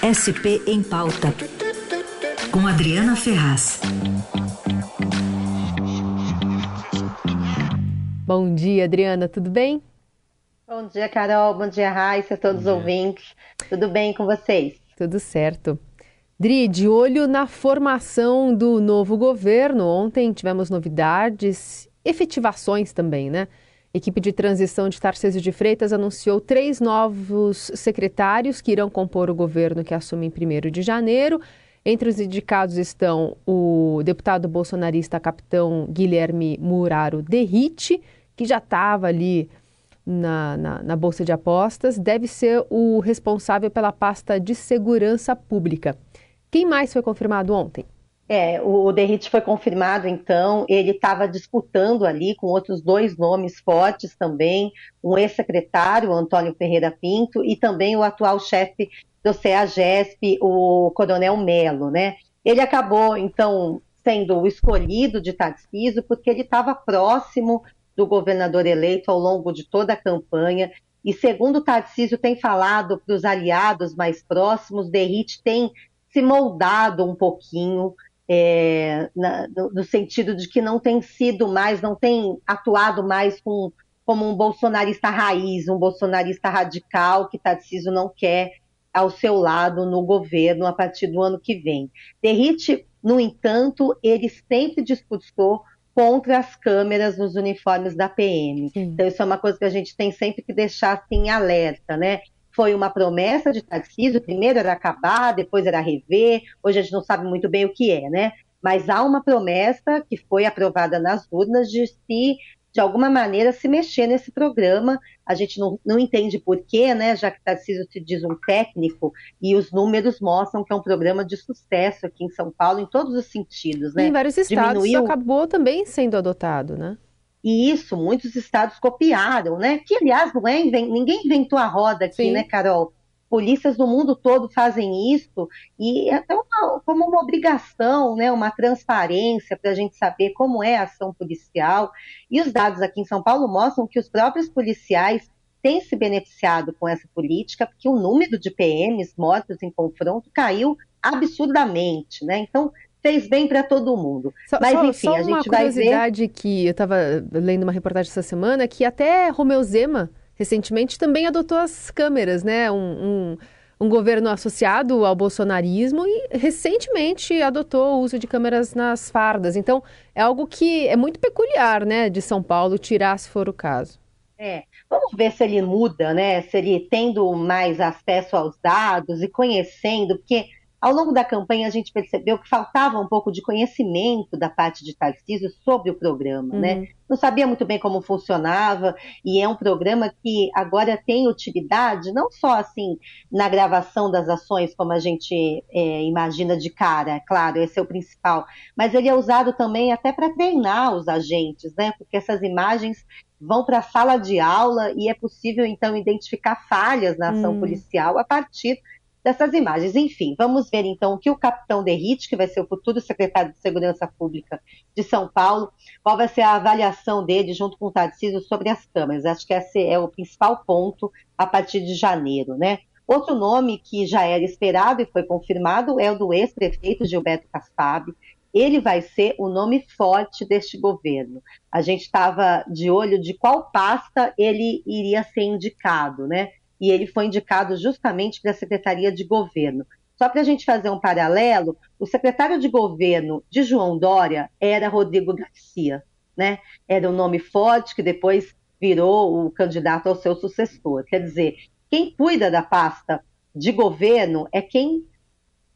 SP em Pauta, com Adriana Ferraz. Bom dia, Adriana, tudo bem? Bom dia, Carol. Bom dia, Raíssa, todos os ouvintes. Tudo bem com vocês? Tudo certo. Dri, de olho na formação do novo governo, ontem tivemos novidades, efetivações também, né? Equipe de transição de Tarcísio de Freitas anunciou três novos secretários que irão compor o governo que assume em 1 de janeiro. Entre os indicados estão o deputado bolsonarista capitão Guilherme Muraro Derrite, que já estava ali na, na, na, Bolsa de Apostas, deve ser o responsável pela pasta de segurança pública. Quem mais foi confirmado ontem? É, o Derrite foi confirmado, então, ele estava disputando ali com outros dois nomes fortes também, um ex-secretário, Antônio Ferreira Pinto, e também o atual chefe do CEAGESP, o Coronel Melo, né? Ele acabou, então, sendo o escolhido de Tarcísio, porque ele estava próximo do governador eleito ao longo de toda a campanha, e segundo Tarcísio tem falado para os aliados mais próximos, Derrite tem se moldado um pouquinho é, na, no, no, sentido de que não tem sido mais, não tem atuado mais com, como um bolsonarista raiz, um bolsonarista radical que Tarcísio não quer ao seu lado no governo a partir do ano que vem. Derrite, no entanto, ele sempre discursou contra as câmeras nos uniformes da PM. Sim. Então, isso é uma coisa que a gente tem sempre que deixar assim alerta, né? Foi uma promessa de Tarcísio, primeiro era acabar, depois era rever, hoje a gente não sabe muito bem o que é, né? Mas há uma promessa que foi aprovada nas urnas de se, de alguma maneira, se mexer nesse programa. A gente não, não entende por quê, né? Já que Tarcísio se diz um técnico e os números mostram que é um programa de sucesso aqui em São Paulo em todos os sentidos, né? Em vários estados Diminuiu... acabou também sendo adotado, né? E isso muitos estados copiaram, né? Que, aliás, não é ninguém inventou a roda aqui, Sim. né, Carol? Polícias do mundo todo fazem isso e é até uma, como uma obrigação, né, uma transparência para a gente saber como é a ação policial. E os dados aqui em São Paulo mostram que os próprios policiais têm se beneficiado com essa política, porque o número de PMs mortos em confronto caiu absurdamente, né? Então, fez bem para todo mundo. Só, Mas só, enfim, só a gente vai ver. Uma curiosidade que eu estava lendo uma reportagem essa semana que até Romeu Zema recentemente também adotou as câmeras, né? Um, um, um, governo associado ao bolsonarismo e recentemente adotou o uso de câmeras nas fardas. Então é algo que é muito peculiar, né, de São Paulo tirar se for o caso. É, vamos ver se ele muda, né? Se ele tendo mais acesso aos dados e conhecendo, porque ao longo da campanha, a gente percebeu que faltava um pouco de conhecimento da parte de Tarcísio sobre o programa, né? uhum. né? Não sabia muito bem como funcionava, e é um programa que agora tem utilidade, não só assim na gravação das ações, como a gente é, imagina de cara, é claro, esse é o principal, mas ele é usado também até para treinar os agentes, né? Porque essas imagens vão para a sala de aula e é possível então identificar falhas na ação hum. policial a partir dessas imagens. Enfim, vamos ver então o que o capitão Derrite, que vai ser o futuro secretário de Segurança Pública de São Paulo, qual vai ser a avaliação dele junto com o Tarcísio sobre as câmeras. Acho que esse é o principal ponto a partir de janeiro, né? Outro nome que já era esperado e foi confirmado é o do ex-prefeito Gilberto Kassab. Ele vai ser o nome forte deste governo. A gente estava de olho de qual pasta ele iria ser indicado, né? E ele foi indicado justamente para a Secretaria de Governo. Só para a gente fazer um paralelo, o secretário de governo de João Dória era Rodrigo Garcia, né? Era um nome forte que depois virou o candidato ao seu sucessor. Quer dizer, quem cuida da pasta de governo é quem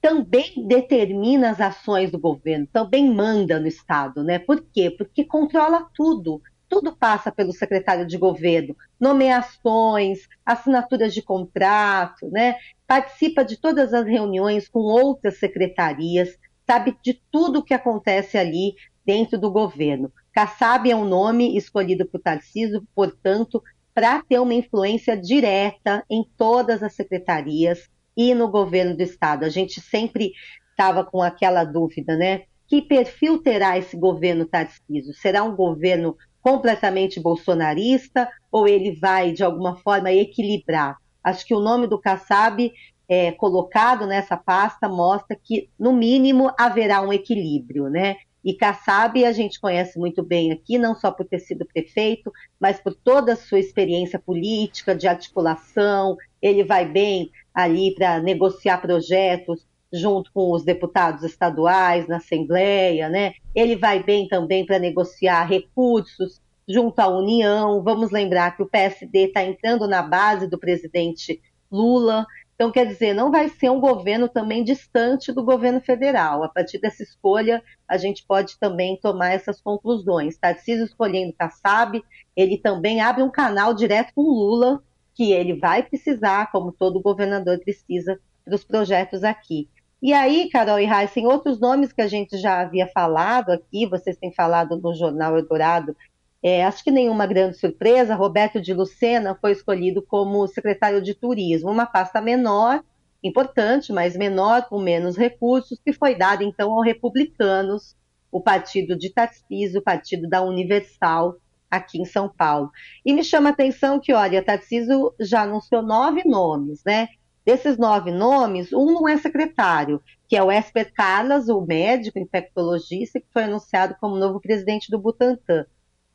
também determina as ações do governo, também manda no Estado, né? Por quê? Porque controla tudo tudo passa pelo secretário de governo, nomeações, assinaturas de contrato, né? Participa de todas as reuniões com outras secretarias, sabe de tudo o que acontece ali dentro do governo. Kassab é um nome escolhido por Tarcísio, portanto, para ter uma influência direta em todas as secretarias e no governo do estado. A gente sempre estava com aquela dúvida, né? Que perfil terá esse governo Tarcísio? Será um governo completamente bolsonarista ou ele vai, de alguma forma, equilibrar? Acho que o nome do Kassab é, colocado nessa pasta mostra que, no mínimo, haverá um equilíbrio, né? E Kassab a gente conhece muito bem aqui, não só por ter sido prefeito, mas por toda a sua experiência política, de articulação. Ele vai bem ali para negociar projetos junto com os deputados estaduais na Assembleia, né? Ele vai bem também para negociar recursos junto à União. Vamos lembrar que o PSD está entrando na base do presidente Lula. Então, quer dizer, não vai ser um governo também distante do governo federal. A partir dessa escolha, a gente pode também tomar essas conclusões. Tarcísio escolhendo Kassab, ele também abre um canal direto com Lula, que ele vai precisar, como todo governador precisa, para os projetos aqui. E aí, Carol e Heisen, outros nomes que a gente já havia falado aqui, vocês têm falado no Jornal Eldorado, é, acho que nenhuma grande surpresa, Roberto de Lucena foi escolhido como secretário de turismo, uma pasta menor, importante, mas menor, com menos recursos, que foi dada então aos republicanos, o partido de Tarcísio, o partido da Universal, aqui em São Paulo. E me chama a atenção que, olha, Tarcísio já anunciou nove nomes, né? Desses nove nomes, um não é secretário, que é o Esper Carlas, o médico infectologista, que foi anunciado como novo presidente do Butantan.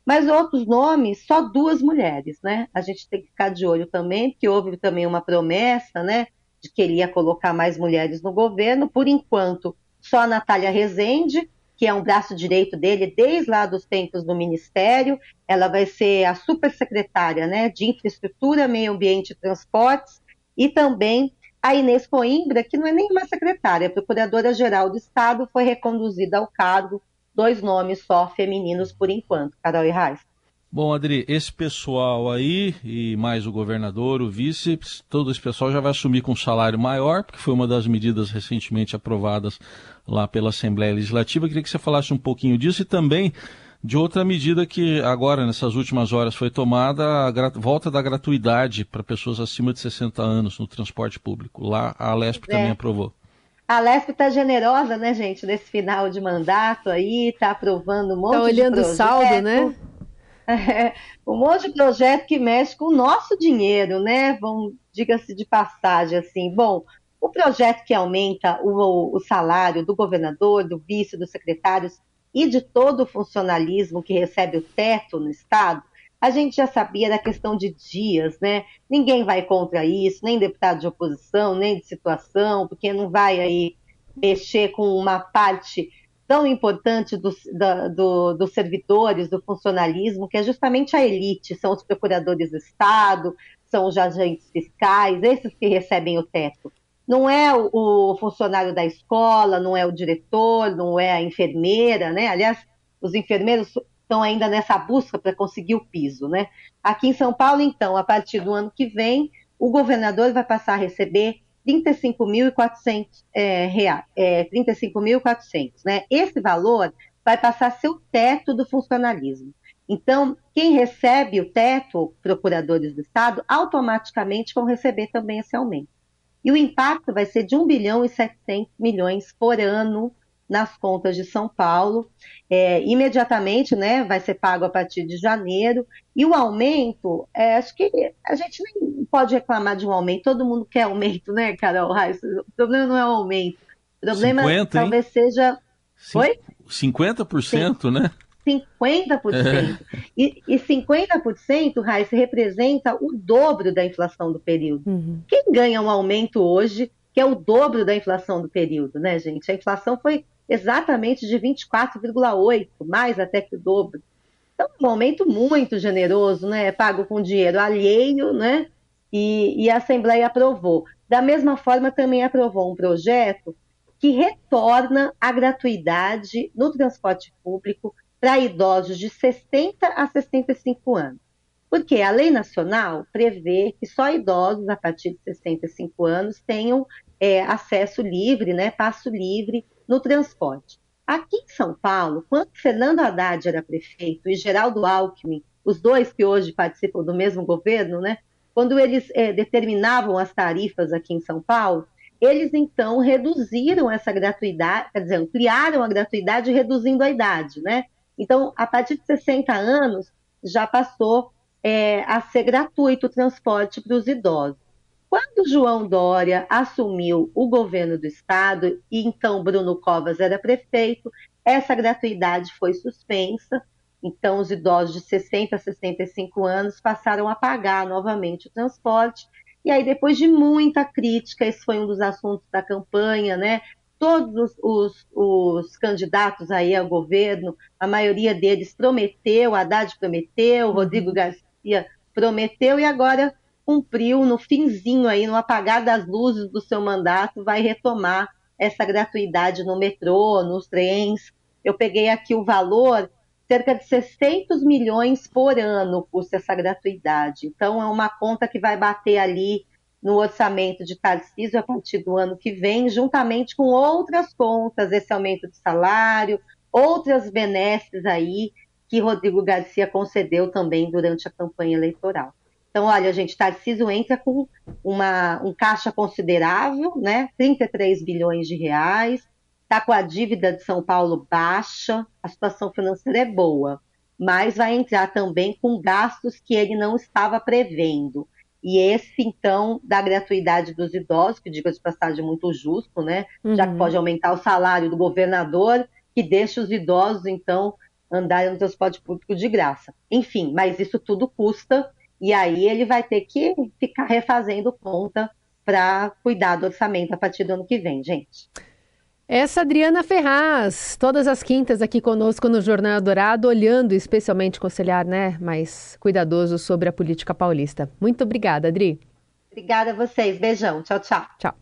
Mas outros nomes, só duas mulheres, né? A gente tem que ficar de olho também, porque houve também uma promessa, né, de que ele ia colocar mais mulheres no governo. Por enquanto, só a Natália Rezende, que é um braço direito dele desde lá dos tempos do Ministério. Ela vai ser a supersecretária né, de Infraestrutura, Meio Ambiente e Transportes, e também a Inês Coimbra, que não é nenhuma secretária, Procuradora-Geral do Estado, foi reconduzida ao cargo dois nomes só femininos por enquanto, Carol e. Bom, Adri, esse pessoal aí, e mais o governador, o vice, todo esse pessoal já vai assumir com um salário maior, porque foi uma das medidas recentemente aprovadas lá pela Assembleia Legislativa. Eu queria que você falasse um pouquinho disso e também de outra medida que agora, nessas últimas horas, foi tomada, a volta da gratuidade para pessoas acima de 60 anos no transporte público. Lá a Alesp é. também aprovou. A Lesp está generosa, né, gente, nesse final de mandato aí, está aprovando um monte tá olhando de projeto. o saldo, né? É, um monte de projeto que mexe com o nosso dinheiro, né? Vamos, diga-se de passagem, assim. Bom, o projeto que aumenta o, o salário do governador, do vice, dos secretários e de todo o funcionalismo que recebe o teto no Estado, a gente já sabia da questão de dias, né? Ninguém vai contra isso, nem deputado de oposição, nem de situação, porque não vai aí mexer com uma parte tão importante dos, da, do, dos servidores, do funcionalismo, que é justamente a elite, são os procuradores do Estado, são os agentes fiscais, esses que recebem o teto. Não é o, funcionário da escola, não é o diretor, não é a enfermeira, né? Aliás, os enfermeiros estão ainda nessa busca para conseguir o piso, né? Aqui em São Paulo, então, a partir do ano que vem, o governador vai passar a receber 35.400 é, reais, é, 35.400, né? Esse valor vai passar a ser o teto do funcionalismo. Então, quem recebe o teto, procuradores do Estado, automaticamente vão receber também esse aumento. E o impacto vai ser de 1 bilhão e 700 milhões por ano nas contas de São Paulo. É, imediatamente, né, vai ser pago a partir de janeiro. E o aumento, é, acho que a gente nem pode reclamar de um aumento. Todo mundo quer aumento, né, Carol Reis? O problema não é o aumento. O problema 50, talvez seja. Oi? 50%, Sim. né? 50%. É. E, e 50%, Raiz, representa o dobro da inflação do período. Uhum. Quem ganha um aumento hoje, que é o dobro da inflação do período, né, gente? A inflação foi exatamente de 24,8, mais até que o dobro. Então, um aumento muito generoso, né? Pago com dinheiro alheio, né? E, e a Assembleia aprovou. Da mesma forma, também aprovou um projeto que retorna a gratuidade no transporte público para idosos de 60 a 65 anos. Porque a lei nacional prevê que só idosos a partir de 65 anos tenham é, acesso livre, né, passo livre no transporte. Aqui em São Paulo, quando Fernando Haddad era prefeito e Geraldo Alckmin, os dois que hoje participam do mesmo governo, né, quando eles é, determinavam as tarifas aqui em São Paulo, eles então reduziram essa gratuidade, quer dizer, ampliaram a gratuidade reduzindo a idade, né? Então, a partir de 60 anos, já passou é, a ser gratuito o transporte para os idosos. Quando João Dória assumiu o governo do estado, e então Bruno Covas era prefeito, essa gratuidade foi suspensa. Então, os idosos de 60 a 65 anos passaram a pagar novamente o transporte. E aí, depois de muita crítica, esse foi um dos assuntos da campanha, né? Todos os, os, os candidatos aí ao governo, a maioria deles prometeu, Haddad prometeu, uhum. Rodrigo Garcia prometeu e agora cumpriu no finzinho aí, no apagar das luzes do seu mandato, vai retomar essa gratuidade no metrô, nos trens. Eu peguei aqui o valor, cerca de 600 milhões por ano custa essa gratuidade. Então é uma conta que vai bater ali no orçamento de Tarcísio a partir do ano que vem, juntamente com outras contas, esse aumento de salário, outras benesses aí que Rodrigo Garcia concedeu também durante a campanha eleitoral. Então, olha, gente, Tarcísio entra com uma, um caixa considerável, né? 33 bilhões de reais, está com a dívida de São Paulo baixa, a situação financeira é boa, mas vai entrar também com gastos que ele não estava prevendo. E esse, então, da gratuidade dos idosos, que diga de passagem muito justo, né? Uhum. Já que uhum. pode aumentar o salário do governador, que deixa os idosos, então, andarem no transporte público de graça. Enfim, mas isso tudo custa e aí ele vai ter que ficar refazendo conta para cuidar do orçamento a partir do ano que vem, gente. Essa Adriana Ferraz, todas as quintas aqui conosco no Jornal Dourado, olhando especialmente olhar né, mais cuidadoso sobre a política paulista. Muito obrigada, Adri. Obrigada a vocês. Beijão. Tchau, tchau. Tchau.